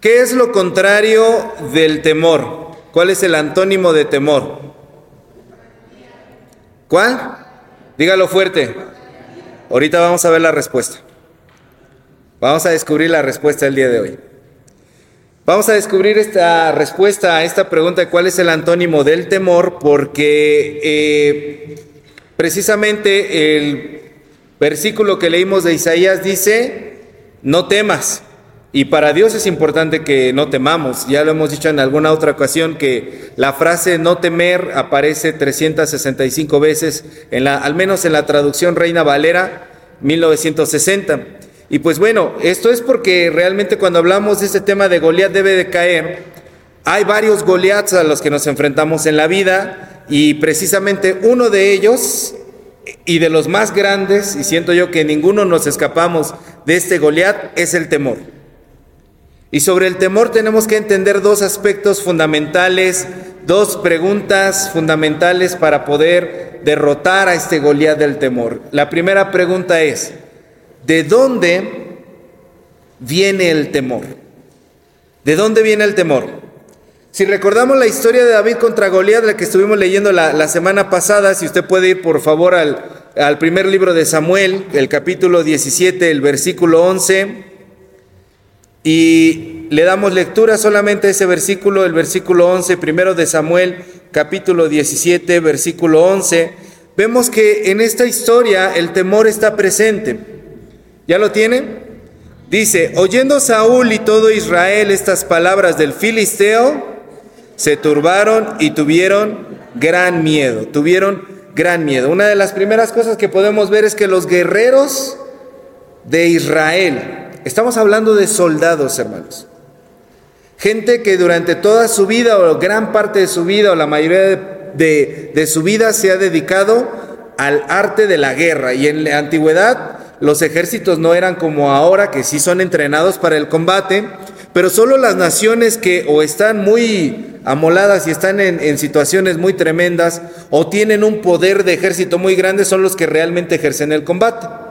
¿Qué es lo contrario del temor? ¿Cuál es el antónimo de temor? ¿Cuál? Dígalo fuerte. Ahorita vamos a ver la respuesta. Vamos a descubrir la respuesta del día de hoy. Vamos a descubrir esta respuesta a esta pregunta de cuál es el antónimo del temor, porque eh, precisamente el versículo que leímos de Isaías dice, no temas. Y para Dios es importante que no temamos. Ya lo hemos dicho en alguna otra ocasión que la frase no temer aparece 365 veces, en la, al menos en la traducción Reina Valera 1960. Y pues bueno, esto es porque realmente cuando hablamos de este tema de Goliat debe de caer, hay varios Goliaths a los que nos enfrentamos en la vida y precisamente uno de ellos y de los más grandes, y siento yo que ninguno nos escapamos de este Goliat, es el temor. Y sobre el temor tenemos que entender dos aspectos fundamentales, dos preguntas fundamentales para poder derrotar a este Goliat del temor. La primera pregunta es, ¿de dónde viene el temor? ¿De dónde viene el temor? Si recordamos la historia de David contra Goliat, la que estuvimos leyendo la, semana pasada, si usted puede ir por favor al, al primer libro de Samuel, el capítulo 17, el versículo 11. Y le damos lectura solamente a ese versículo, el versículo 11, primero de Samuel, capítulo 17, versículo 11. Vemos que en esta historia el temor está presente. ¿Ya lo tiene? Dice, oyendo Saúl y todo Israel estas palabras del filisteo, se turbaron y tuvieron gran miedo, tuvieron gran miedo. Una de las primeras cosas que podemos ver es que los guerreros de Israel, Estamos hablando de soldados, hermanos. Gente que durante toda su vida o gran parte de su vida o la mayoría de, su vida se ha dedicado al arte de la guerra. Y en la antigüedad los ejércitos no eran como ahora, que sí son entrenados para el combate, pero solo las naciones que o están muy amoladas y están en, en, situaciones muy tremendas o tienen un poder de ejército muy grande son los que realmente ejercen el combate.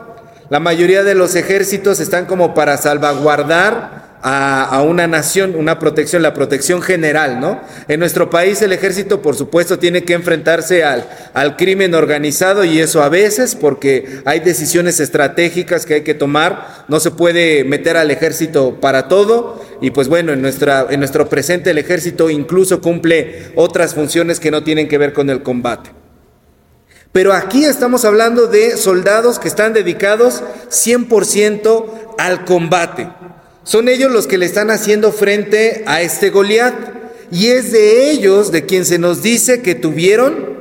La mayoría de los ejércitos están como para salvaguardar a, una nación, una protección, la protección general, ¿no? En nuestro país el ejército, por supuesto, tiene que enfrentarse al, al crimen organizado y eso a veces porque hay decisiones estratégicas que hay que tomar, no se puede meter al ejército para todo y pues bueno, en, nuestra, en nuestro presente el ejército incluso cumple otras funciones que no tienen que ver con el combate. Pero aquí estamos hablando de soldados que están dedicados 100% al combate. Son ellos los que le están haciendo frente a este Goliat. Y es de ellos de quien se nos dice que tuvieron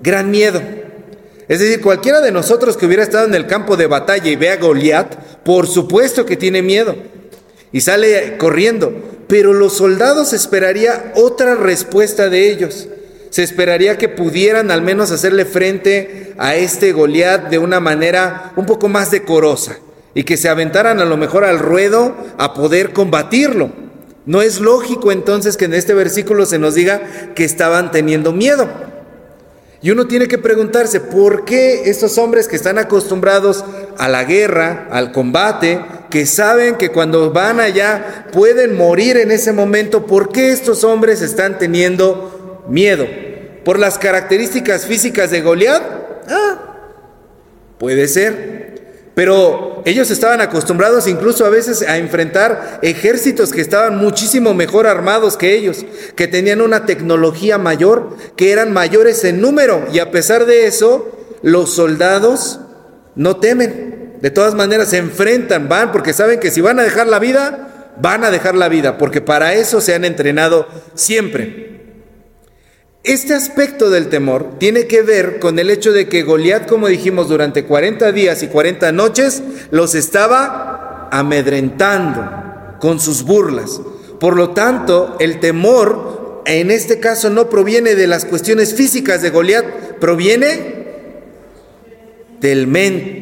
gran miedo. Es decir, cualquiera de nosotros que hubiera estado en el campo de batalla y ve a Goliat, por supuesto que tiene miedo y sale corriendo. Pero los soldados esperaría otra respuesta de ellos se esperaría que pudieran al menos hacerle frente a este Goliat de una manera un poco más decorosa y que se aventaran a lo mejor al ruedo a poder combatirlo. No es lógico entonces que en este versículo se nos diga que estaban teniendo miedo. Y uno tiene que preguntarse, ¿por qué estos hombres que están acostumbrados a la guerra, al combate, que saben que cuando van allá pueden morir en ese momento, ¿por qué estos hombres están teniendo miedo. ¿Por las características físicas de Goliat? Ah, puede ser. Pero ellos estaban acostumbrados incluso a veces a enfrentar ejércitos que estaban muchísimo mejor armados que ellos, que tenían una tecnología mayor, que eran mayores en número. Y a pesar de eso, los soldados no temen. De todas maneras se enfrentan, van, porque saben que si van a dejar la vida, van a dejar la vida, porque para eso se han entrenado siempre. Este aspecto del temor tiene que ver con el hecho de que Goliat, como dijimos, durante 40 días y 40 noches los estaba amedrentando con sus burlas. Por lo tanto, el temor en este caso no proviene de las cuestiones físicas de Goliat, proviene del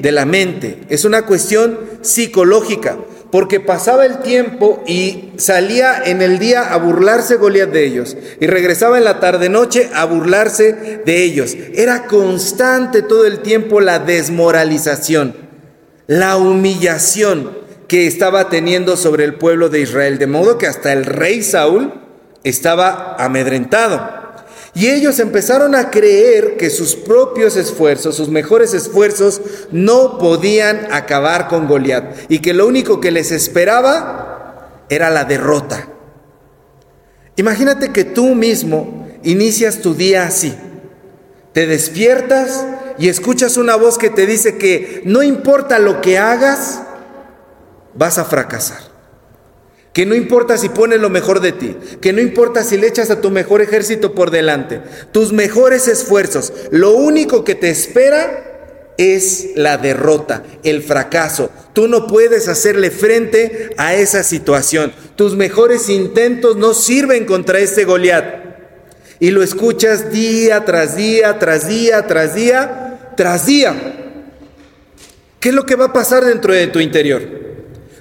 de la mente. Es una cuestión psicológica porque pasaba el tiempo y salía en el día a burlarse Goliat de ellos y regresaba en la tarde noche a burlarse de ellos. Era constante todo el tiempo la desmoralización, la humillación que estaba teniendo sobre el pueblo de Israel, de modo que hasta el rey Saúl estaba amedrentado. Y ellos empezaron a creer que sus propios esfuerzos, sus mejores esfuerzos, no podían acabar con Goliat y que lo único que les esperaba era la derrota. Imagínate que tú mismo inicias tu día así. Te despiertas y escuchas una voz que te dice que no importa lo que hagas, vas a fracasar. Que no importa si pones lo mejor de ti, que no importa si le echas a tu mejor ejército por delante, tus mejores esfuerzos, lo único que te espera es la derrota, el fracaso. Tú no puedes hacerle frente a esa situación. Tus mejores intentos no sirven contra este Goliat. Y lo escuchas día tras día, tras día, tras día, tras día. ¿Qué es lo que va a pasar dentro de tu interior?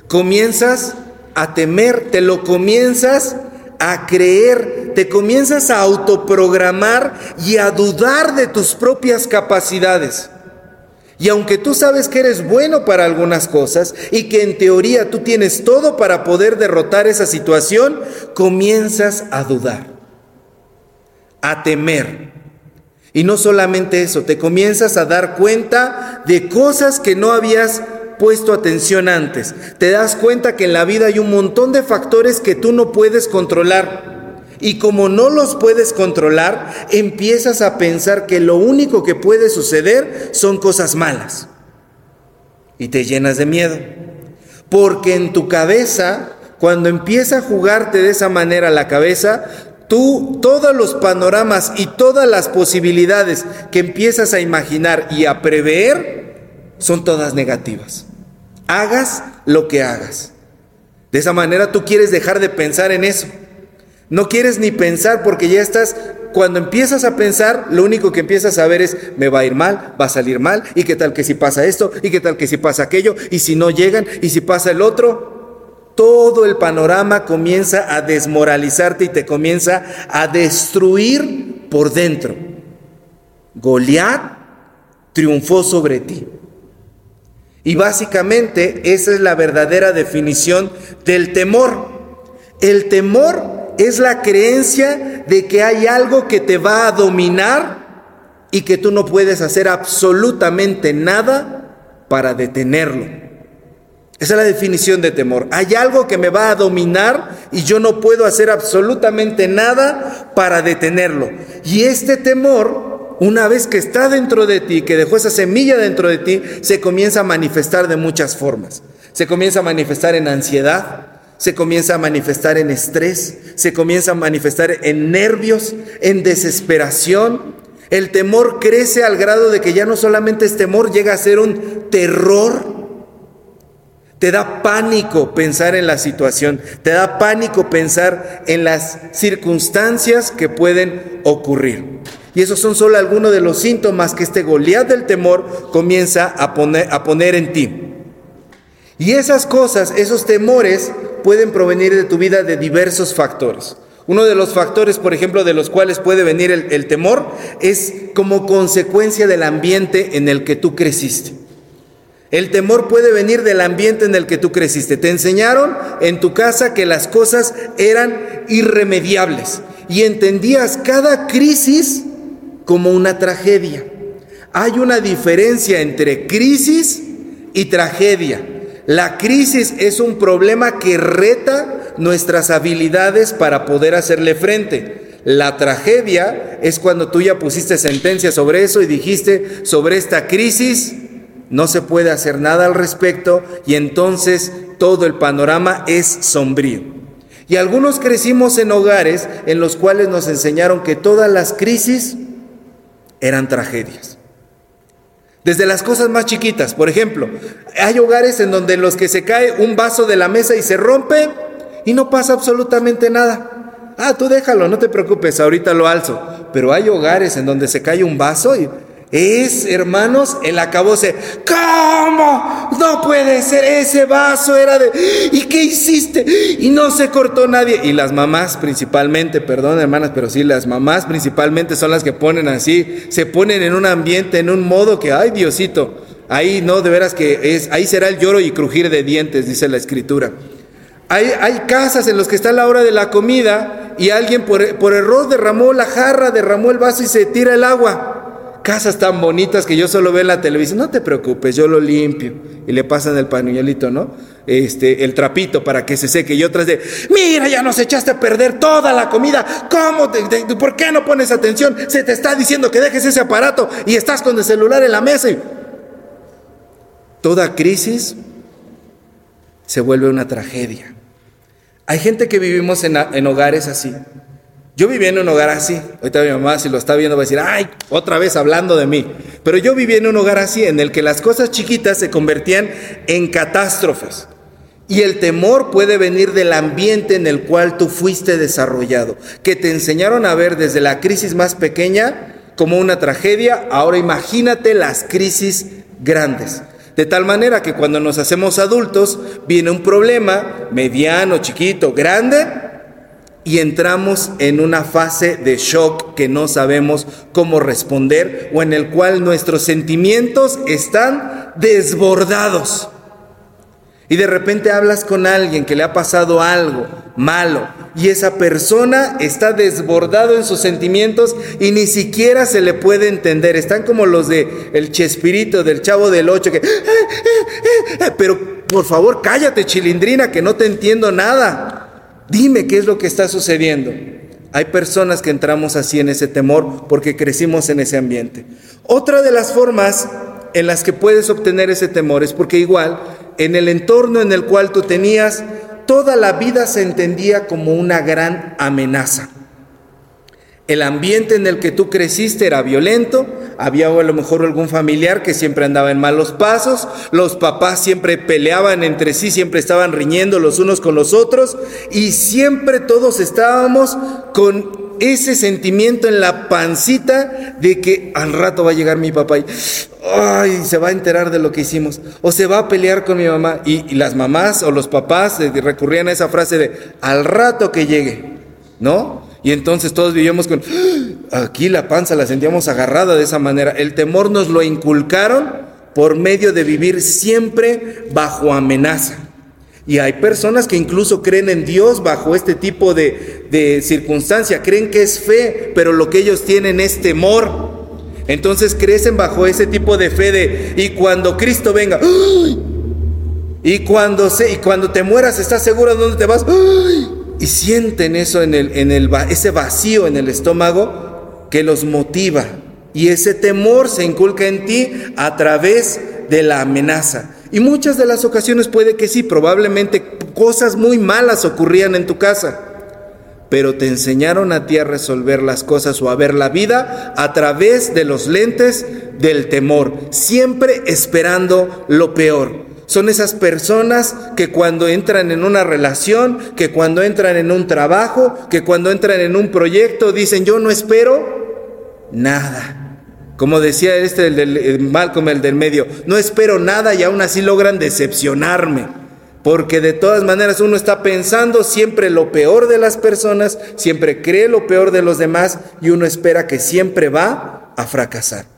Comienzas a temer, te lo comienzas a creer, te comienzas a autoprogramar y a dudar de tus propias capacidades. Y aunque tú sabes que eres bueno para algunas cosas y que en teoría tú tienes todo para poder derrotar esa situación, comienzas a dudar, a temer. Y no solamente eso, te comienzas a dar cuenta de cosas que no habías puesto atención antes. Te das cuenta que en la vida hay un montón de factores que tú no puedes controlar. Y como no los puedes controlar, empiezas a pensar que lo único que puede suceder son cosas malas. Y te llenas de miedo. Porque en tu cabeza, cuando empieza a jugarte de esa manera la cabeza, tú todos los panoramas y todas las posibilidades que empiezas a imaginar y a prever son todas negativas. Hagas lo que hagas. De esa manera tú quieres dejar de pensar en eso. No quieres ni pensar porque ya estás, cuando empiezas a pensar, lo único que empiezas a ver es, me va a ir mal, va a salir mal, y qué tal que si pasa esto, y qué tal que si pasa aquello, y si no llegan, y si pasa el otro. Todo el panorama comienza a desmoralizarte y te comienza a destruir por dentro. Goliat triunfó sobre ti. Y básicamente esa es la verdadera definición del temor. El temor es la creencia de que hay algo que te va a dominar y que tú no puedes hacer absolutamente nada para detenerlo. Esa es la definición de temor. Hay algo que me va a dominar y yo no puedo hacer absolutamente nada para detenerlo. Y este temor una vez que está dentro de ti, que dejó esa semilla dentro de ti, se comienza a manifestar de muchas formas. Se comienza a manifestar en ansiedad, se comienza a manifestar en estrés, se comienza a manifestar en nervios, en desesperación. El temor crece al grado de que ya no solamente es temor, llega a ser un terror. Te da pánico pensar en la situación, te da pánico pensar en las circunstancias que pueden ocurrir. Y esos son solo algunos de los síntomas que este Goliat del temor comienza a poner, a poner en ti. Y esas cosas, esos temores, pueden provenir de tu vida de diversos factores. Uno de los factores, por ejemplo, de los cuales puede venir el, el, temor es como consecuencia del ambiente en el que tú creciste. El temor puede venir del ambiente en el que tú creciste. Te enseñaron en tu casa que las cosas eran irremediables y entendías cada crisis como una tragedia. Hay una diferencia entre crisis y tragedia. La crisis es un problema que reta nuestras habilidades para poder hacerle frente. La tragedia es cuando tú ya pusiste sentencia sobre eso y dijiste, sobre esta crisis no se puede hacer nada al respecto y entonces todo el panorama es sombrío. Y algunos crecimos en hogares en los cuales nos enseñaron que todas las crisis eran tragedias. Desde las cosas más chiquitas, por ejemplo, hay hogares en donde los que se cae un vaso de la mesa y se rompe y no pasa absolutamente nada. Ah, tú déjalo, no te preocupes, ahorita lo alzo. Pero hay hogares en donde se cae un vaso y es, hermanos, el acabose. ¿Cómo? No puede ser, ese vaso era de... ¿Y qué hiciste? Y no se cortó nadie. Y las mamás principalmente, perdón hermanas, pero sí, las mamás principalmente son las que ponen así, se ponen en un ambiente, en un modo que, ay Diosito, Ahí no, de veras que es, ahí será el lloro y crujir de dientes, dice la escritura. Hay, hay casas en las que está la hora de la comida y alguien por, por error derramó la jarra, derramó el vaso y se tira el agua casas tan bonitas que yo solo veo en la televisión, no te preocupes, yo lo limpio. Y le pasan el pañuelito, ¿no? Este, el trapito para que se seque. Y otras de, mira, ya nos echaste a perder toda la comida. ¿Cómo? ¿Por qué no pones atención? Se te está diciendo que dejes ese aparato y estás con el celular en la mesa. Toda crisis se vuelve una tragedia. Hay gente que vivimos en, en hogares así. Yo vivía en un hogar así. Ahorita mi mamá, si lo está viendo, va a decir, ay, otra vez hablando de mí. Pero yo vivía en un hogar así, en el que las cosas chiquitas se convertían en catástrofes. Y el temor puede venir del ambiente en el cual tú fuiste desarrollado, que te enseñaron a ver desde la crisis más pequeña como una tragedia. Ahora imagínate las crisis grandes. De tal manera que cuando nos hacemos adultos, viene un problema mediano, chiquito, grande, y entramos en una fase de shock que no sabemos cómo responder o en el cual nuestros sentimientos están desbordados. Y de repente hablas con alguien que le ha pasado algo malo y esa persona está desbordado en sus sentimientos y ni siquiera se le puede entender. Están como los de el Chespirito del Chavo del Ocho que eh, eh, eh, pero por favor, cállate, chilindrina, que no te entiendo nada. Dime qué es lo que está sucediendo. Hay personas que entramos así en ese temor porque crecimos en ese ambiente. Otra de las formas en las que puedes obtener ese temor es porque igual en el entorno en el cual tú tenías, toda la vida se entendía como una gran amenaza. El ambiente en el que tú creciste era violento, había a lo mejor algún familiar que siempre andaba en malos pasos, los papás siempre peleaban entre sí, siempre estaban riñendo los unos con los otros y siempre todos estábamos con ese sentimiento en la pancita de que al rato va a llegar mi papá y ay, se va a enterar de lo que hicimos o se va a pelear con mi mamá y, y las mamás o los papás eh, recurrían a esa frase de al rato que llegue, ¿no? Y entonces todos vivíamos con, ¡Ah! aquí la panza la sentíamos agarrada de esa manera. El temor nos lo inculcaron por medio de vivir siempre bajo amenaza. Y hay personas que incluso creen en Dios bajo este tipo de, de circunstancia, creen que es fe, pero lo que ellos tienen es temor. Entonces crecen bajo ese tipo de fe de, y cuando Cristo venga, y cuando, se, y cuando te mueras, ¿estás seguro de dónde te vas? ¡Ay! Y sienten eso en, el, en el, ese vacío en el estómago que los motiva. Y ese temor se inculca en ti a través de la amenaza. Y muchas de las ocasiones puede que sí, probablemente cosas muy malas ocurrían en tu casa, pero te enseñaron a ti a resolver las cosas o a ver la vida a través de los lentes del temor, siempre esperando lo peor. Son esas personas que cuando entran en una relación, que cuando entran en un trabajo, que cuando entran en un proyecto, dicen yo no espero nada. Como decía este el del Malcolm, el del medio, no espero nada y aún así logran decepcionarme. Porque de todas maneras uno está pensando siempre lo peor de las personas, siempre cree lo peor de los demás y uno espera que siempre va a fracasar.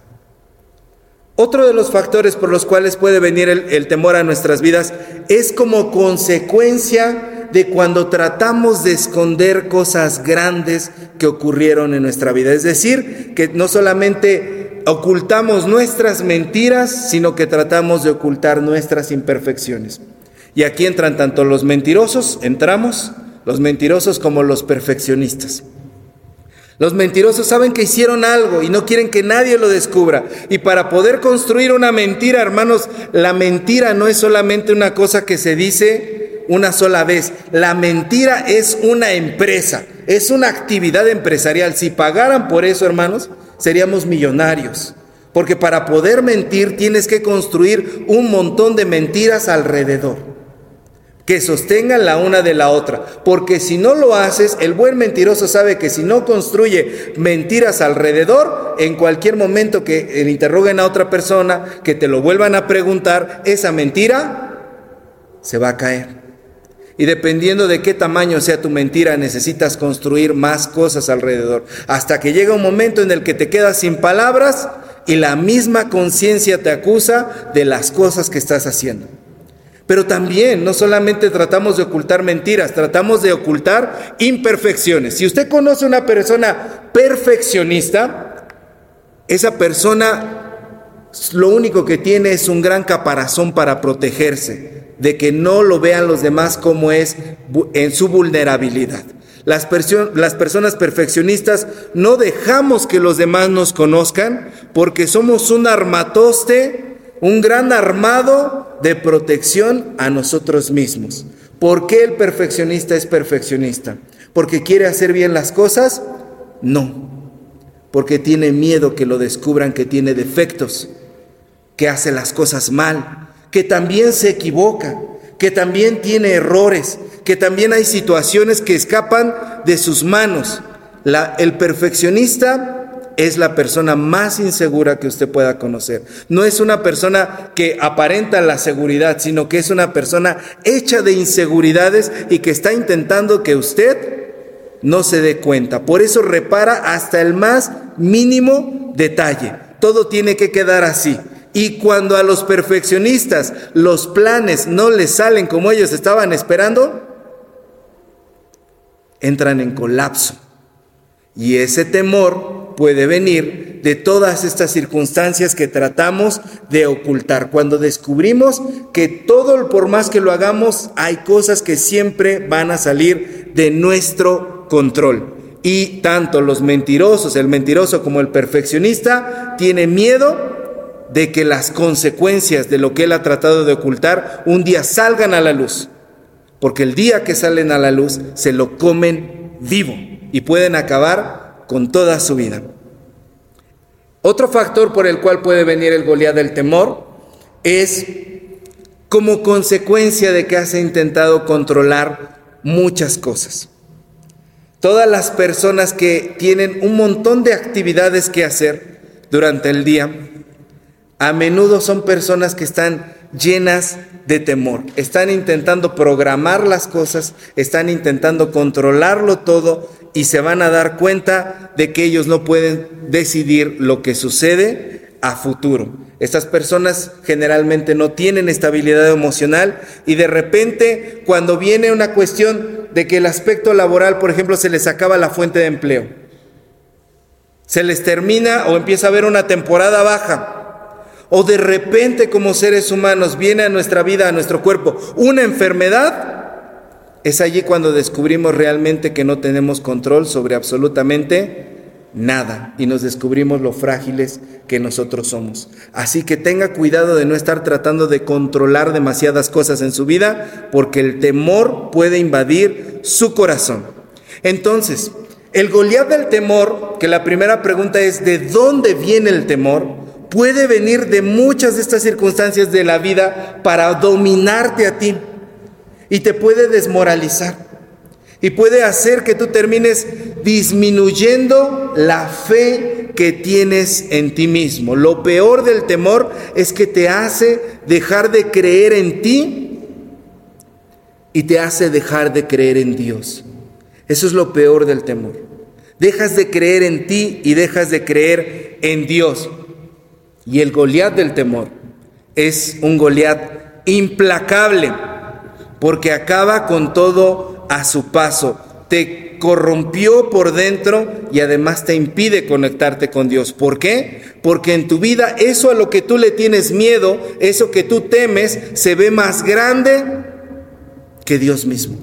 Otro de los factores por los cuales puede venir el, temor a nuestras vidas es como consecuencia de cuando tratamos de esconder cosas grandes que ocurrieron en nuestra vida. Es decir, que no solamente ocultamos nuestras mentiras, sino que tratamos de ocultar nuestras imperfecciones. Y aquí entran tanto los mentirosos, entramos, los mentirosos como los perfeccionistas. Los mentirosos saben que hicieron algo y no quieren que nadie lo descubra. Y para poder construir una mentira, hermanos, la mentira no es solamente una cosa que se dice una sola vez. La mentira es una empresa, es una actividad empresarial. Si pagaran por eso, hermanos, seríamos millonarios. Porque para poder mentir tienes que construir un montón de mentiras alrededor que sostengan la una de la otra. Porque si no lo haces, el buen mentiroso sabe que si no construye mentiras alrededor, en cualquier momento que le interroguen a otra persona, que te lo vuelvan a preguntar, esa mentira se va a caer. Y dependiendo de qué tamaño sea tu mentira, necesitas construir más cosas alrededor. Hasta que llega un momento en el que te quedas sin palabras y la misma conciencia te acusa de las cosas que estás haciendo. Pero también no solamente tratamos de ocultar mentiras, tratamos de ocultar imperfecciones. Si usted conoce una persona perfeccionista, esa persona lo único que tiene es un gran caparazón para protegerse de que no lo vean los demás como es en su vulnerabilidad. Las, las, personas perfeccionistas no dejamos que los demás nos conozcan porque somos un armatoste, un gran armado de protección a nosotros mismos. ¿Por qué el perfeccionista es perfeccionista? ¿Porque quiere hacer bien las cosas? No, porque tiene miedo que lo descubran que tiene defectos que hace las cosas mal, que también se equivoca, que también tiene errores, que también hay situaciones que escapan de sus manos. El perfeccionista es la persona más insegura que usted pueda conocer. No es una persona que aparenta la seguridad, sino que es una persona hecha de inseguridades y que está intentando que usted no se dé cuenta. Por eso repara hasta el más mínimo detalle. Todo tiene que quedar así. Y cuando a los perfeccionistas los planes no les salen como ellos estaban esperando, entran en colapso. Y ese temor puede venir de todas estas circunstancias que tratamos de ocultar. Cuando descubrimos que todo, por más que lo hagamos, hay cosas que siempre van a salir de nuestro control. Y tanto los mentirosos, el mentiroso como el perfeccionista, tiene miedo de que las consecuencias de lo que él ha tratado de ocultar un día salgan a la luz. Porque el día que salen a la luz se lo comen vivo y pueden acabar con toda su vida. Otro factor por el cual puede venir el Goliat del temor es como consecuencia de que has intentado controlar muchas cosas. Todas las personas que tienen un montón de actividades que hacer durante el día, a menudo son personas que están llenas de temor. Están intentando programar las cosas, están intentando controlarlo todo y se van a dar cuenta de que ellos no pueden decidir lo que sucede a futuro. Estas personas generalmente no tienen estabilidad emocional y de repente cuando viene una cuestión de que el aspecto laboral, por ejemplo, se les acaba la fuente de empleo, se les termina o empieza a haber una temporada baja, o de repente como seres humanos viene a nuestra vida, a nuestro cuerpo, una enfermedad, es allí cuando descubrimos realmente que no tenemos control sobre absolutamente nada y nos descubrimos lo frágiles que nosotros somos. Así que tenga cuidado de no estar tratando de controlar demasiadas cosas en su vida porque el temor puede invadir su corazón. Entonces, el Goliat del temor, que la primera pregunta es ¿de dónde viene el temor? puede venir de muchas de estas circunstancias de la vida para dominarte a ti y te puede desmoralizar y puede hacer que tú termines disminuyendo la fe que tienes en ti mismo. Lo peor del temor es que te hace dejar de creer en ti y te hace dejar de creer en Dios. Eso es lo peor del temor. Dejas de creer en ti y dejas de creer en Dios. Y el Goliat del temor es un Goliat implacable, porque acaba con todo a su paso. Te corrompió por dentro y además te impide conectarte con Dios. ¿Por qué? Porque en tu vida eso a lo que tú le tienes miedo, eso que tú temes, se ve más grande que Dios mismo.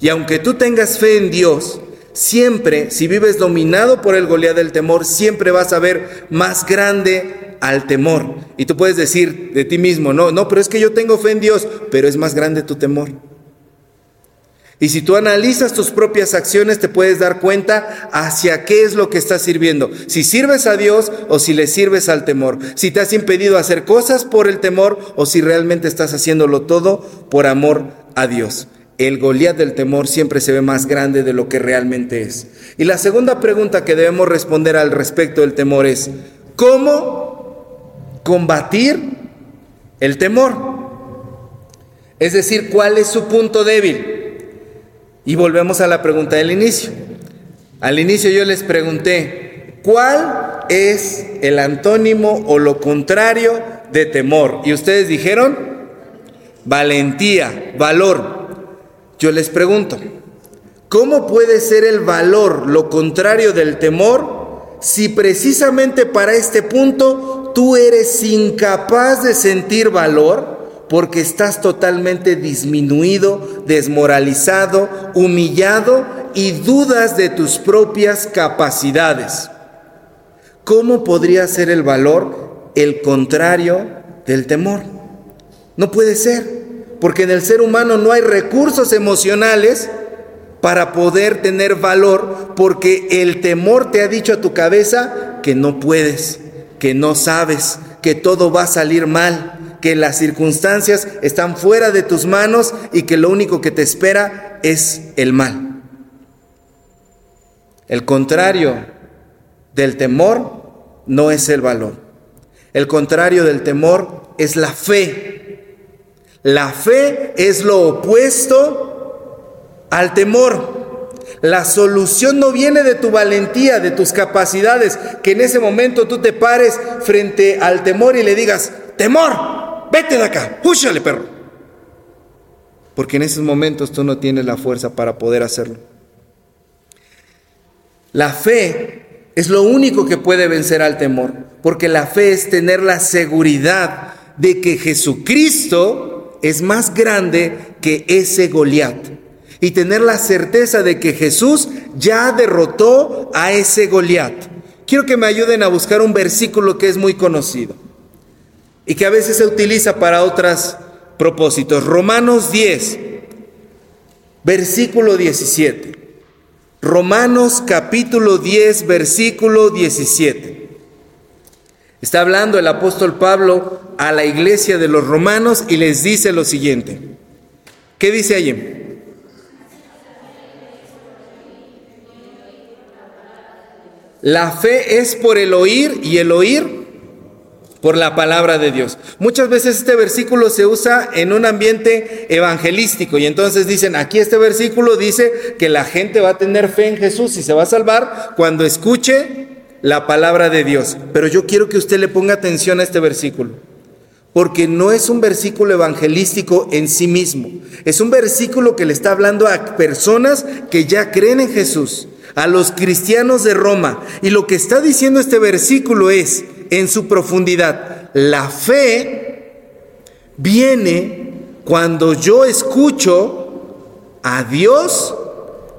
Y aunque tú tengas fe en Dios, Siempre, si vives dominado por el Goliat del temor, siempre vas a ver más grande al temor. Y tú puedes decir de ti mismo, no, no, pero es que yo tengo fe en Dios, pero es más grande tu temor. Y si tú analizas tus propias acciones, te puedes dar cuenta hacia qué es lo que estás sirviendo. Si sirves a Dios o si le sirves al temor. Si te has impedido hacer cosas por el temor o si realmente estás haciéndolo todo por amor a Dios el Goliat del temor siempre se ve más grande de lo que realmente es. Y la segunda pregunta que debemos responder al respecto del temor es, ¿cómo combatir el temor? Es decir, ¿cuál es su punto débil? Y volvemos a la pregunta del inicio. Al inicio yo les pregunté, ¿cuál es el antónimo o lo contrario de temor. Y ustedes dijeron, valentía, valor. Yo les pregunto, ¿cómo puede ser el valor lo contrario del temor si precisamente para este punto tú eres incapaz de sentir valor? porque estás totalmente disminuido, desmoralizado, humillado y dudas de tus propias capacidades. ¿Cómo podría ser el valor el contrario del temor? No puede ser, porque en el ser humano no hay recursos emocionales para poder tener valor, porque el temor te ha dicho a tu cabeza que no puedes, que no sabes, que todo va a salir mal, que las circunstancias están fuera de tus manos y que lo único que te espera es el mal. El contrario del temor no es el valor. El contrario del temor es la fe. La fe es lo opuesto al temor. La solución no viene de tu valentía, de tus capacidades, que en ese momento tú te pares frente al temor y le digas, temor, vete de acá, púchale perro. Porque en esos momentos tú no tienes la fuerza para poder hacerlo. La fe es lo único que puede vencer al temor, porque la fe es tener la seguridad de que Jesucristo es más grande que ese Goliat y tener la certeza de que Jesús ya derrotó a ese Goliat. Quiero que me ayuden a buscar un versículo que es muy conocido y que a veces se utiliza para otros propósitos. Romanos 10, versículo 17. Romanos capítulo 10, versículo 17. Está hablando el apóstol Pablo a la iglesia de los romanos y les dice lo siguiente. ¿Qué dice allí? La fe es por el oír y el oír por la palabra de Dios. Muchas veces este versículo se usa en un ambiente evangelístico y entonces dicen, aquí este versículo dice que la gente va a tener fe en Jesús y se va a salvar cuando escuche la palabra de Dios. Pero yo quiero que usted le ponga atención a este versículo, porque no es un versículo evangelístico en sí mismo, es un versículo que le está hablando a personas que ya creen en Jesús, a los cristianos de Roma. Y lo que está diciendo este versículo es, en su profundidad. La fe viene cuando yo escucho a Dios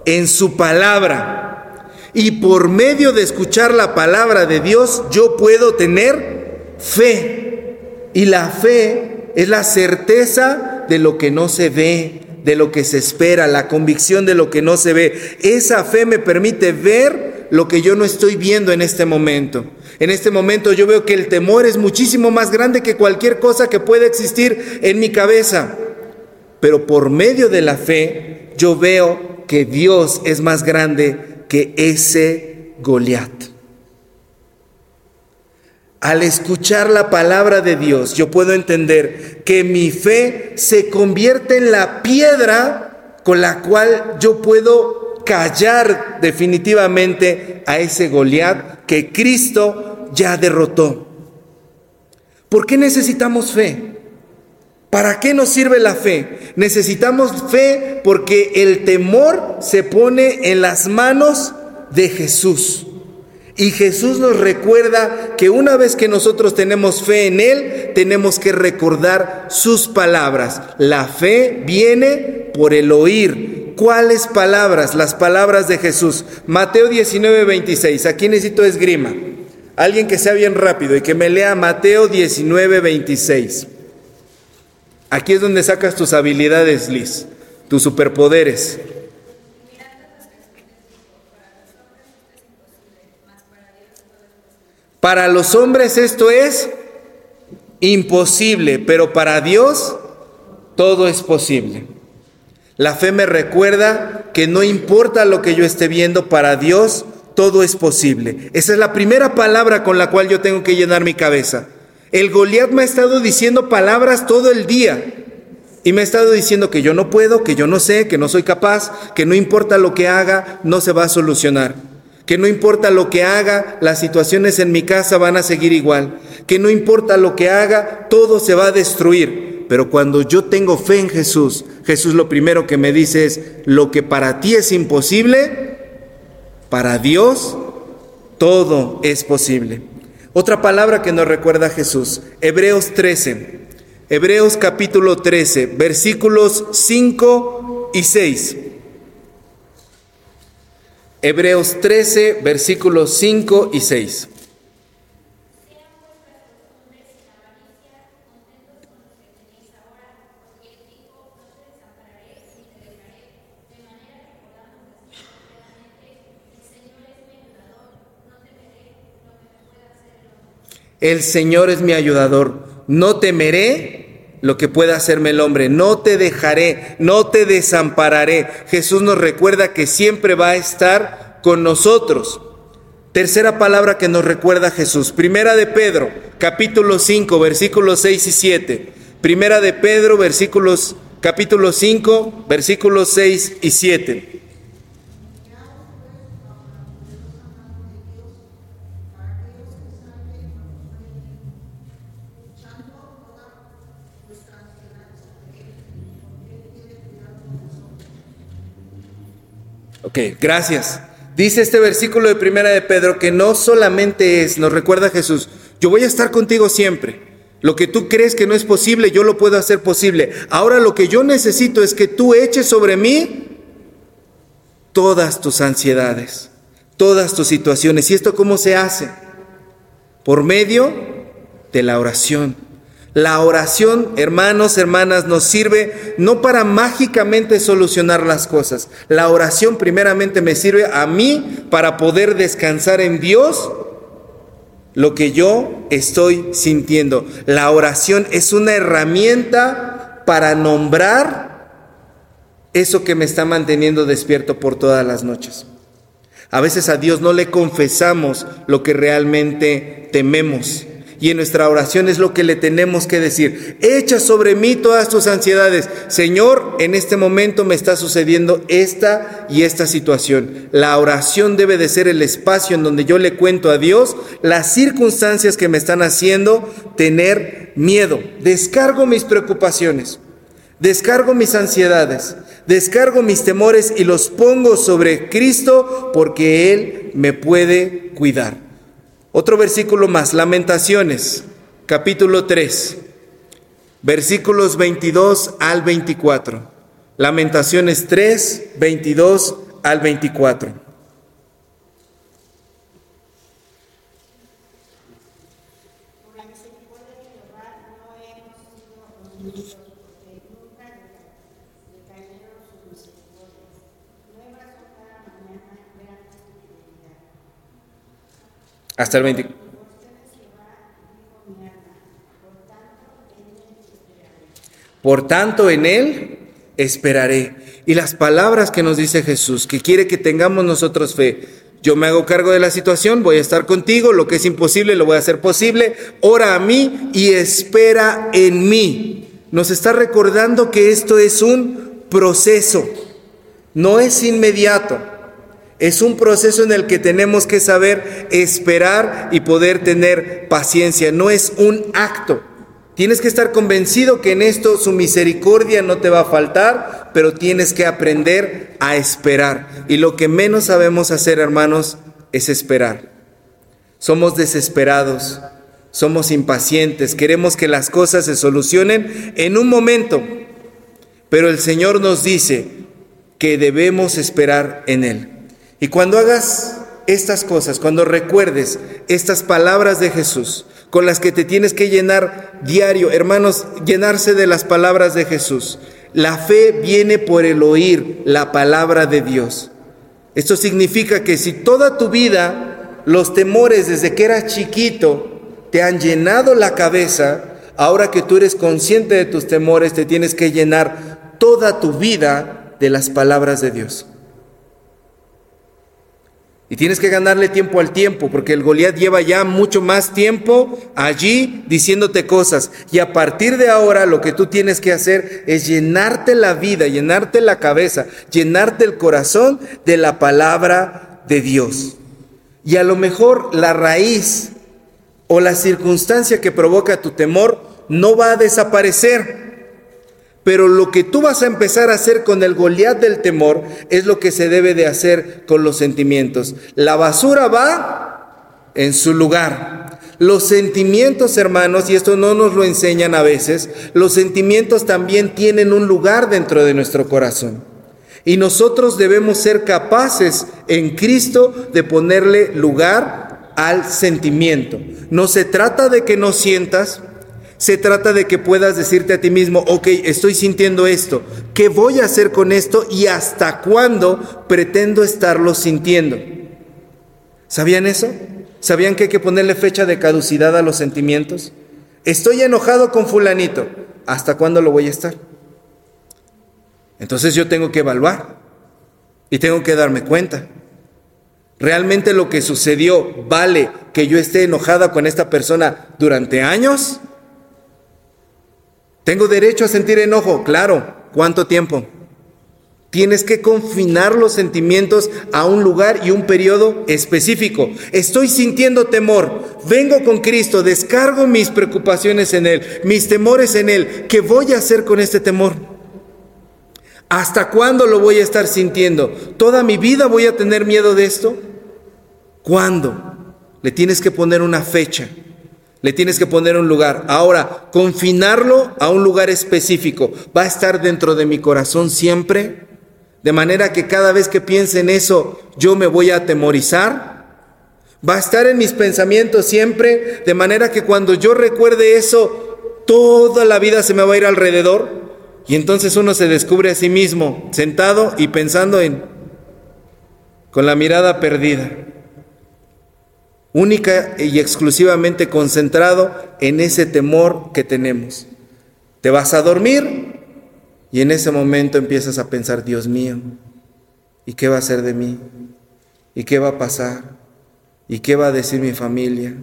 en su palabra. Y por medio de escuchar la palabra de Dios, yo puedo tener fe. Y la fe es la certeza de lo que no se ve, de lo que se espera, la convicción de lo que no se ve. Esa fe me permite ver lo que yo no estoy viendo en este momento. En este momento yo veo que el temor es muchísimo más grande que cualquier cosa que pueda existir en mi cabeza. Pero por medio de la fe yo veo que Dios es más grande que ese Goliat. Al escuchar la palabra de Dios, yo puedo entender que mi fe se convierte en la piedra con la cual yo puedo callar definitivamente a ese Goliat que Cristo ya derrotó. ¿Por qué necesitamos fe? ¿Para qué nos sirve la fe? Necesitamos fe porque el temor se pone en las manos de Jesús. Y Jesús nos recuerda que una vez que nosotros tenemos fe en Él, tenemos que recordar sus palabras. La fe viene por el oír. ¿Cuáles palabras? Las palabras de Jesús. Mateo 19, 26. Aquí necesito esgrima. Alguien que sea bien rápido y que me lea Mateo 19, 26. Aquí es donde sacas tus habilidades, Liz, tus superpoderes. Para los hombres esto es imposible, pero para Dios todo es posible. La fe me recuerda que no importa lo que yo esté viendo, para Dios todo es posible. Esa es la primera palabra con la cual yo tengo que llenar mi cabeza. El Goliat me ha estado diciendo palabras todo el día y me ha estado diciendo que yo no puedo, que yo no sé, que no soy capaz, que no importa lo que haga, no se va a solucionar. Que no importa lo que haga, las situaciones en mi casa van a seguir igual, que no importa lo que haga, todo se va a destruir. Pero cuando yo tengo fe en Jesús, Jesús lo primero que me dice es, lo que para ti es imposible, para Dios todo es posible. Otra palabra que nos recuerda Jesús, Hebreos 13, Hebreos capítulo 13, versículos 5 y 6. Hebreos 13, versículos 5 y 6. El Señor es mi ayudador, no temeré lo que pueda hacerme el hombre, no te dejaré, no te desampararé. Jesús nos recuerda que siempre va a estar con nosotros. Tercera palabra que nos recuerda Jesús, Primera de Pedro, capítulo 5, versículos 6 y 7. Primera de Pedro, versículos capítulo 5, versículos 6 y 7. Ok, gracias. Dice este versículo de primera de Pedro que no solamente es, nos recuerda Jesús, yo voy a estar contigo siempre. Lo que tú crees que no es posible, yo lo puedo hacer posible. Ahora lo que yo necesito es que tú eches sobre mí todas tus ansiedades, todas tus situaciones. ¿Y esto cómo se hace? Por medio de la oración la oración, hermanos, hermanas, nos sirve no para mágicamente solucionar las cosas. La oración primeramente me sirve a mí para poder descansar en Dios lo que yo estoy sintiendo. La oración es una herramienta para nombrar eso que me está manteniendo despierto por todas las noches. A veces a Dios no le confesamos lo que realmente tememos. Y en nuestra oración es lo que le tenemos que decir. Echa sobre mí todas tus ansiedades. Señor, en este momento me está sucediendo esta y esta situación. La oración debe de ser el espacio en donde yo le cuento a Dios las circunstancias que me están haciendo tener miedo. Descargo mis preocupaciones. Descargo mis ansiedades, descargo mis temores y los pongo sobre Cristo porque Él me puede cuidar. Otro versículo más, Lamentaciones, capítulo 3, versículos 22 al 24. Lamentaciones 3, 22 al 24. Hasta el 20. Por tanto, en Él esperaré. Y las palabras que nos dice Jesús, que quiere que tengamos nosotros fe. Yo me hago cargo de la situación, voy a estar contigo, lo que es imposible lo voy a hacer posible. Ora a mí y espera en mí. Nos está recordando que esto es un proceso, no es inmediato. Es un proceso en el que tenemos que saber esperar y poder tener paciencia. No es un acto. Tienes que estar convencido que en esto su misericordia no te va a faltar, pero tienes que aprender a esperar. Y lo que menos sabemos hacer, hermanos, es esperar. Somos desesperados, somos impacientes, queremos que las cosas se solucionen en un momento, pero el Señor nos dice que debemos esperar en Él. Y cuando hagas estas cosas, cuando recuerdes estas palabras de Jesús, con las que te tienes que llenar diario, hermanos, llenarse de las palabras de Jesús. La fe viene por el oír la palabra de Dios. Esto significa que si toda tu vida los temores desde que eras chiquito te han llenado la cabeza, ahora que tú eres consciente de tus temores, te tienes que llenar toda tu vida de las palabras de Dios. Y tienes que ganarle tiempo al tiempo, porque el Goliat lleva ya mucho más tiempo allí diciéndote cosas. Y a partir de ahora lo que tú tienes que hacer es llenarte la vida, llenarte la cabeza, llenarte el corazón de la palabra de Dios. Y a lo mejor la raíz o la circunstancia que provoca tu temor no va a desaparecer. Pero lo que tú vas a empezar a hacer con el Goliat del temor es lo que se debe de hacer con los sentimientos. La basura va en su lugar. Los sentimientos, hermanos, y esto no nos lo enseñan a veces, los sentimientos también tienen un lugar dentro de nuestro corazón. Y nosotros debemos ser capaces en Cristo de ponerle lugar al sentimiento. No se trata de que no sientas, se trata de que puedas decirte a ti mismo, ok, estoy sintiendo esto, ¿qué voy a hacer con esto y hasta cuándo pretendo estarlo sintiendo? ¿Sabían eso? ¿Sabían que hay que ponerle fecha de caducidad a los sentimientos? Estoy enojado con fulanito, ¿hasta cuándo lo voy a estar? Entonces yo tengo que evaluar y tengo que darme cuenta. ¿Realmente lo que sucedió vale que yo esté enojada con esta persona durante años? ¿Tengo derecho a sentir enojo? Claro. ¿Cuánto tiempo? Tienes que confinar los sentimientos a un lugar y un periodo específico. Estoy sintiendo temor. Vengo con Cristo, descargo mis preocupaciones en Él, mis temores en Él. ¿Qué voy a hacer con este temor? ¿Hasta cuándo lo voy a estar sintiendo? ¿Toda mi vida voy a tener miedo de esto? ¿Cuándo? Le tienes que poner una fecha. Le tienes que poner un lugar. Ahora, confinarlo a un lugar específico. ¿Va a estar dentro de mi corazón siempre? De manera que cada vez que piense en eso, yo me voy a atemorizar. ¿Va a estar en mis pensamientos siempre? De manera que cuando yo recuerde eso, toda la vida se me va a ir alrededor. Y entonces uno se descubre a sí mismo sentado y pensando en, con la mirada perdida, única y exclusivamente concentrado en ese temor que tenemos. Te vas a dormir y en ese momento empiezas a pensar, Dios mío, ¿y qué va a ser de mí? ¿Y qué va a pasar? ¿Y qué va a decir mi familia?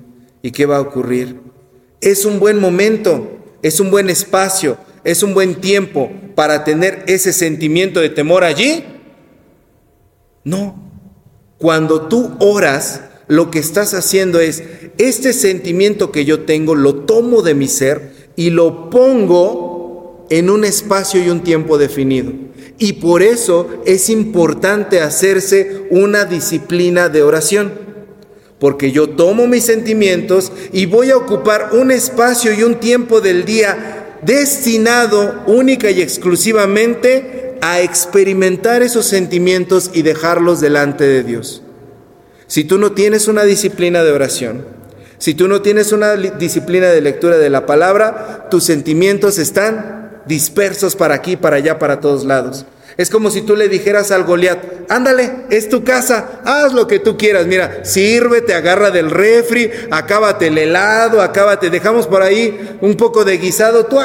¿Y qué va a ocurrir? Es un buen momento, es un buen espacio es un buen tiempo para tener ese sentimiento de temor allí? No. Cuando tú oras, lo que estás haciendo es, este sentimiento que yo tengo, lo tomo de mi ser y lo pongo en un espacio y un tiempo definido. Y por eso es importante hacerse una disciplina de oración. Porque yo tomo mis sentimientos y voy a ocupar un espacio y un tiempo del día destinado única y exclusivamente a experimentar esos sentimientos y dejarlos delante de Dios. Si tú no tienes una disciplina de oración, si tú no tienes una disciplina de lectura de la palabra, tus sentimientos están dispersos para aquí, para allá, para todos lados. Es como si tú le dijeras al Goliat, ándale, es tu casa, haz lo que tú quieras, mira, sírvete, agarra del refri, acábate el helado, acábate, dejamos por ahí un poco de guisado, tú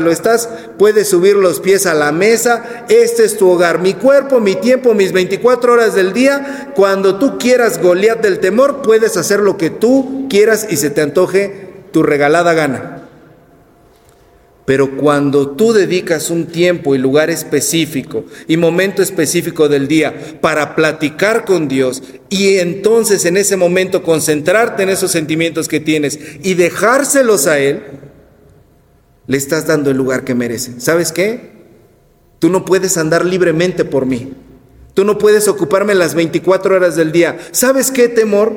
lo estás, puedes subir los pies a la mesa, este es tu hogar, mi cuerpo, mi tiempo, mis 24 horas del día, cuando tú quieras Goliat del temor, puedes hacer lo que tú quieras y se te antoje tu regalada gana. Pero cuando tú dedicas un tiempo y lugar específico y momento específico del día para platicar con Dios y entonces en ese momento concentrarte en esos sentimientos que tienes y dejárselos a Él, le estás dando el lugar que merece. ¿Sabes qué? Tú no puedes andar libremente por mí. Tú no puedes ocuparme las 24 horas del día. ¿Sabes qué, temor?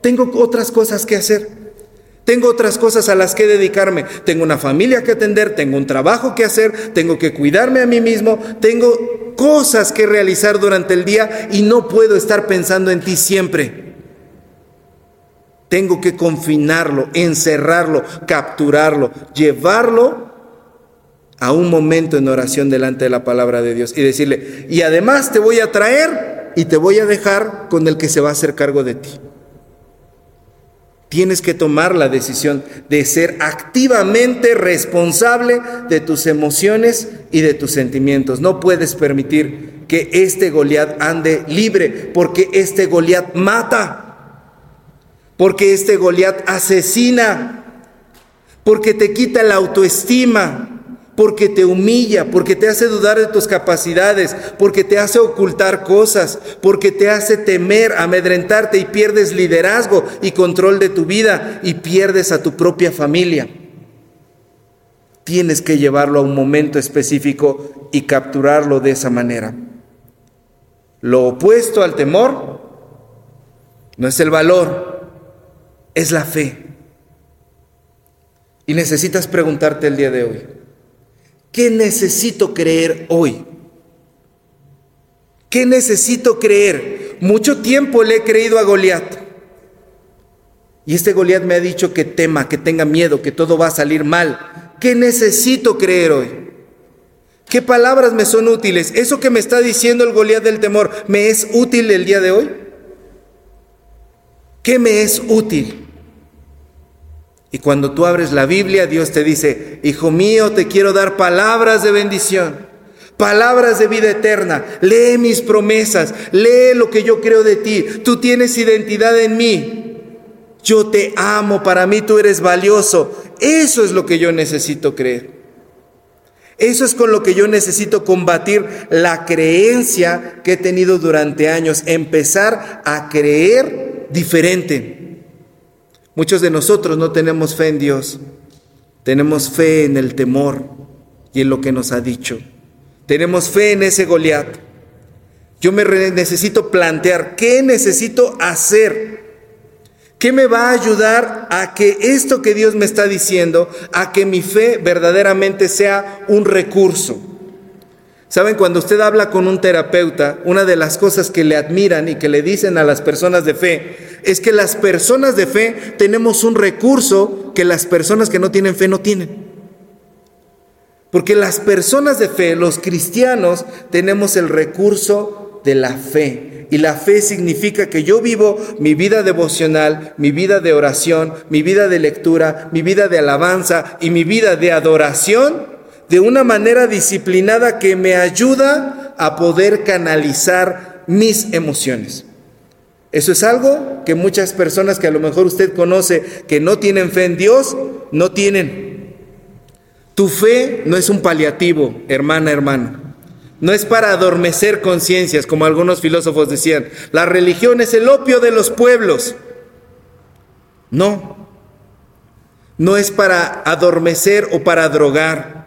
Tengo otras cosas que hacer. Tengo otras cosas a las que dedicarme. Tengo una familia que atender, tengo un trabajo que hacer, tengo que cuidarme a mí mismo, tengo cosas que realizar durante el día y no puedo estar pensando en ti siempre. Tengo que confinarlo, encerrarlo, capturarlo, llevarlo a un momento en oración delante de la palabra de Dios y decirle, y además te voy a traer y te voy a dejar con el que se va a hacer cargo de ti. Tienes que tomar la decisión de ser activamente responsable de tus emociones y de tus sentimientos. No puedes permitir que este Goliat ande libre, porque este Goliat mata, porque este Goliat asesina, porque te quita la autoestima, porque te humilla, porque te hace dudar de tus capacidades, porque te hace ocultar cosas, porque te hace temer, amedrentarte y pierdes liderazgo y control de tu vida y pierdes a tu propia familia. Tienes que llevarlo a un momento específico y capturarlo de esa manera. Lo opuesto al temor no es el valor, es la fe. Y necesitas preguntarte el día de hoy, ¿qué necesito creer hoy? ¿Qué necesito creer? Mucho tiempo le he creído a Goliat. Y este Goliat me ha dicho que tema, que tenga miedo, que todo va a salir mal. ¿Qué necesito creer hoy? ¿Qué palabras me son útiles? ¿Eso que me está diciendo el Goliat del temor me es útil el día de hoy? ¿Qué me es útil? Y cuando tú abres la Biblia, Dios te dice, Hijo mío, te quiero dar palabras de bendición, palabras de vida eterna. Lee mis promesas, lee lo que yo creo de ti. Tú tienes identidad en mí. Yo te amo, para mí tú eres valioso. Eso es lo que yo necesito creer. Eso es con lo que yo necesito combatir la creencia que he tenido durante años. Empezar a creer diferente. Muchos de nosotros no tenemos fe en Dios, tenemos fe en el temor y en lo que nos ha dicho. Tenemos fe en ese Goliat. Yo me necesito plantear qué necesito hacer. ¿Qué me va a ayudar a que esto que Dios me está diciendo, a que mi fe verdaderamente sea un recurso? Saben, cuando usted habla con un terapeuta, una de las cosas que le admiran y que le dicen a las personas de fe es que las personas de fe tenemos un recurso que las personas que no tienen fe no tienen. Porque las personas de fe, los cristianos, tenemos el recurso de la fe. Y la fe significa que yo vivo mi vida devocional, mi vida de oración, mi vida de lectura, mi vida de alabanza y mi vida de adoración de una manera disciplinada que me ayuda a poder canalizar mis emociones. Eso es algo que muchas personas que a lo mejor usted conoce que no tienen fe en Dios, no tienen. Tu fe no es un paliativo, hermana, hermano. No es para adormecer conciencias, como algunos filósofos decían. La religión es el opio de los pueblos. No. No es para adormecer o para drogar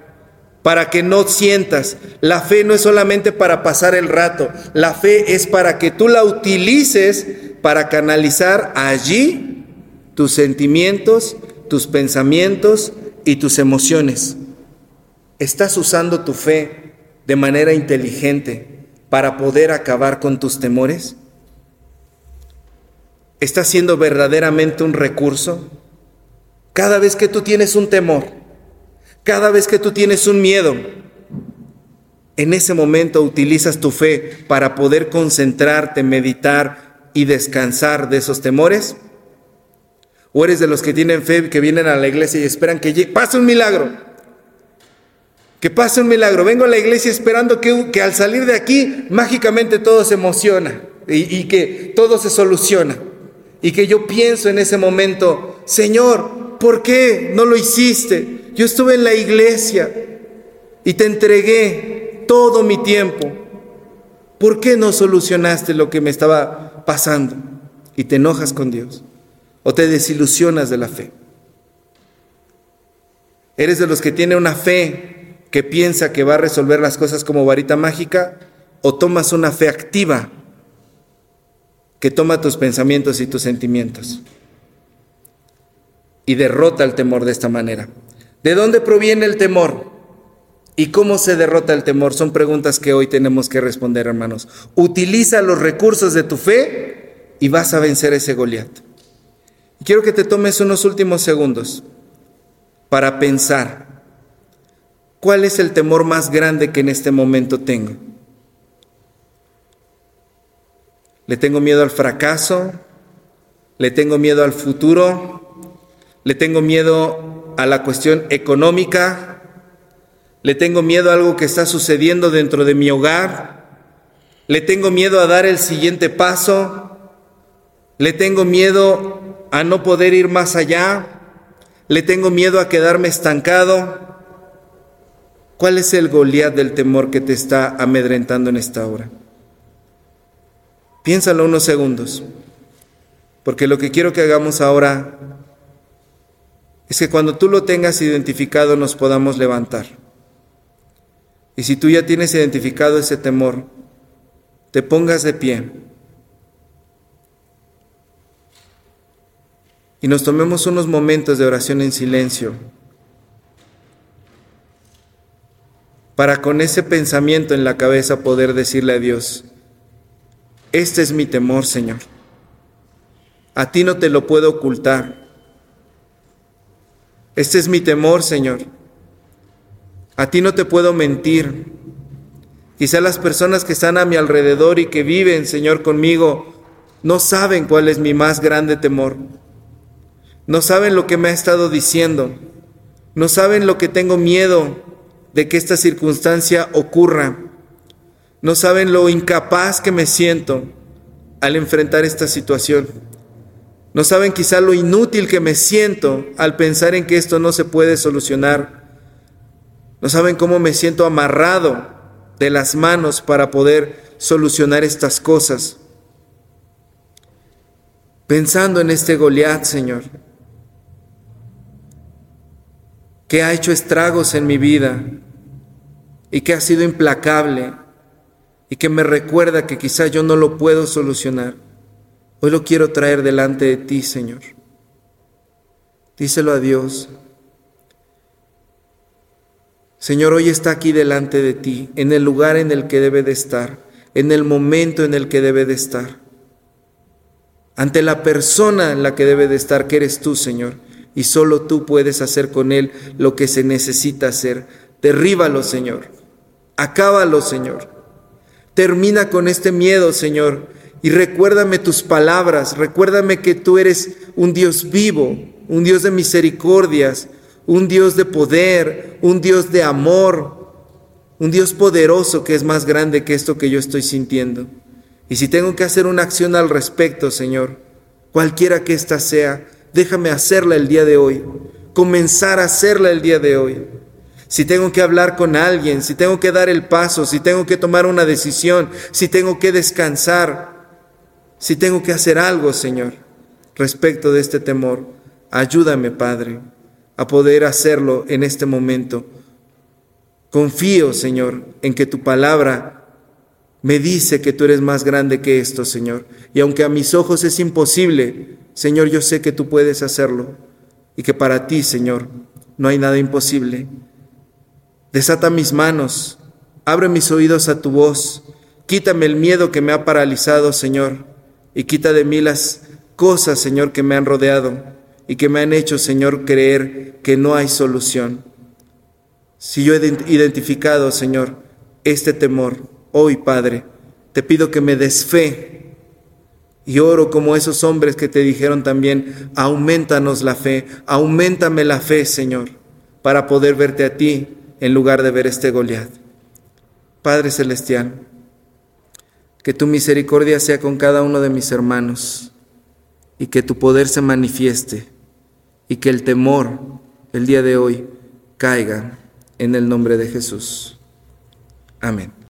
para que no sientas. La fe no es solamente para pasar el rato, la fe es para que tú la utilices para canalizar allí tus sentimientos, tus pensamientos y tus emociones. ¿Estás usando tu fe de manera inteligente para poder acabar con tus temores? ¿Estás siendo verdaderamente un recurso? Cada vez que tú tienes un temor, cada vez que tú tienes un miedo, en ese momento utilizas tu fe para poder concentrarte, meditar y descansar de esos temores. ¿O eres de los que tienen fe, que vienen a la iglesia y esperan que pase un milagro? Que pase un milagro. Vengo a la iglesia esperando que, que al salir de aquí mágicamente todo se emociona y, y que todo se soluciona. Y que yo pienso en ese momento, Señor, ¿por qué no lo hiciste? Yo estuve en la iglesia y te entregué todo mi tiempo. ¿Por qué no solucionaste lo que me estaba pasando? Y te enojas con Dios o te desilusionas de la fe. ¿Eres de los que tiene una fe que piensa que va a resolver las cosas como varita mágica? ¿O tomas una fe activa que toma tus pensamientos y tus sentimientos y derrota el temor de esta manera? ¿De dónde proviene el temor? ¿Y cómo se derrota el temor? Son preguntas que hoy tenemos que responder, hermanos. Utiliza los recursos de tu fe y vas a vencer ese Goliat. Quiero que te tomes unos últimos segundos para pensar cuál es el temor más grande que en este momento tengo. ¿Le tengo miedo al fracaso? ¿Le tengo miedo al futuro? ¿Le tengo miedo a la cuestión económica, le tengo miedo a algo que está sucediendo dentro de mi hogar, le tengo miedo a dar el siguiente paso, le tengo miedo a no poder ir más allá, le tengo miedo a quedarme estancado. ¿Cuál es el Goliat del temor que te está amedrentando en esta hora? Piénsalo unos segundos, porque lo que quiero que hagamos ahora es que cuando tú lo tengas identificado nos podamos levantar. Y si tú ya tienes identificado ese temor, te pongas de pie y nos tomemos unos momentos de oración en silencio para con ese pensamiento en la cabeza poder decirle a Dios, este es mi temor, Señor. A ti no te lo puedo ocultar. Este es mi temor, Señor. A ti no te puedo mentir. Quizá las personas que están a mi alrededor y que viven, Señor, conmigo, no saben cuál es mi más grande temor. No saben lo que me ha estado diciendo. No saben lo que tengo miedo de que esta circunstancia ocurra. No saben lo incapaz que me siento al enfrentar esta situación. No saben quizá lo inútil que me siento al pensar en que esto no se puede solucionar. No saben cómo me siento amarrado de las manos para poder solucionar estas cosas. Pensando en este Goliat, Señor, que ha hecho estragos en mi vida y que ha sido implacable y que me recuerda que quizá yo no lo puedo solucionar. Hoy lo quiero traer delante de ti, Señor. Díselo a Dios. Señor, hoy está aquí delante de ti, en el lugar en el que debe de estar, en el momento en el que debe de estar, ante la persona en la que debe de estar, que eres tú, Señor, y solo tú puedes hacer con él lo que se necesita hacer. Derríbalo, Señor. Acábalo, Señor. Termina con este miedo, Señor, y recuérdame tus palabras, recuérdame que tú eres un Dios vivo, un Dios de misericordias, un Dios de poder, un Dios de amor, un Dios poderoso que es más grande que esto que yo estoy sintiendo. Y si tengo que hacer una acción al respecto, Señor, cualquiera que ésta sea, déjame hacerla el día de hoy, comenzar a hacerla el día de hoy. Si tengo que hablar con alguien, si tengo que dar el paso, si tengo que tomar una decisión, si tengo que descansar, si tengo que hacer algo, Señor, respecto de este temor, ayúdame, Padre a poder hacerlo en este momento. Confío, Señor, en que tu palabra me dice que tú eres más grande que esto, Señor. Y aunque a mis ojos es imposible, Señor, yo sé que tú puedes hacerlo y que para ti, Señor, no hay nada imposible. Desata mis manos, abre mis oídos a tu voz, quítame el miedo que me ha paralizado, Señor, y quita de mí las cosas, Señor, que me han rodeado y que me han hecho, Señor, creer que no hay solución. Si yo he identificado, Señor, este temor, hoy, Padre, te pido que me des fe y oro como esos hombres que te dijeron también, aumentanos la fe, aumentame la fe, Señor, para poder verte a ti en lugar de ver este Goliat. Padre Celestial, que tu misericordia sea con cada uno de mis hermanos y que tu poder se manifieste y que el temor el día de hoy caiga en el nombre de Jesús. Amén.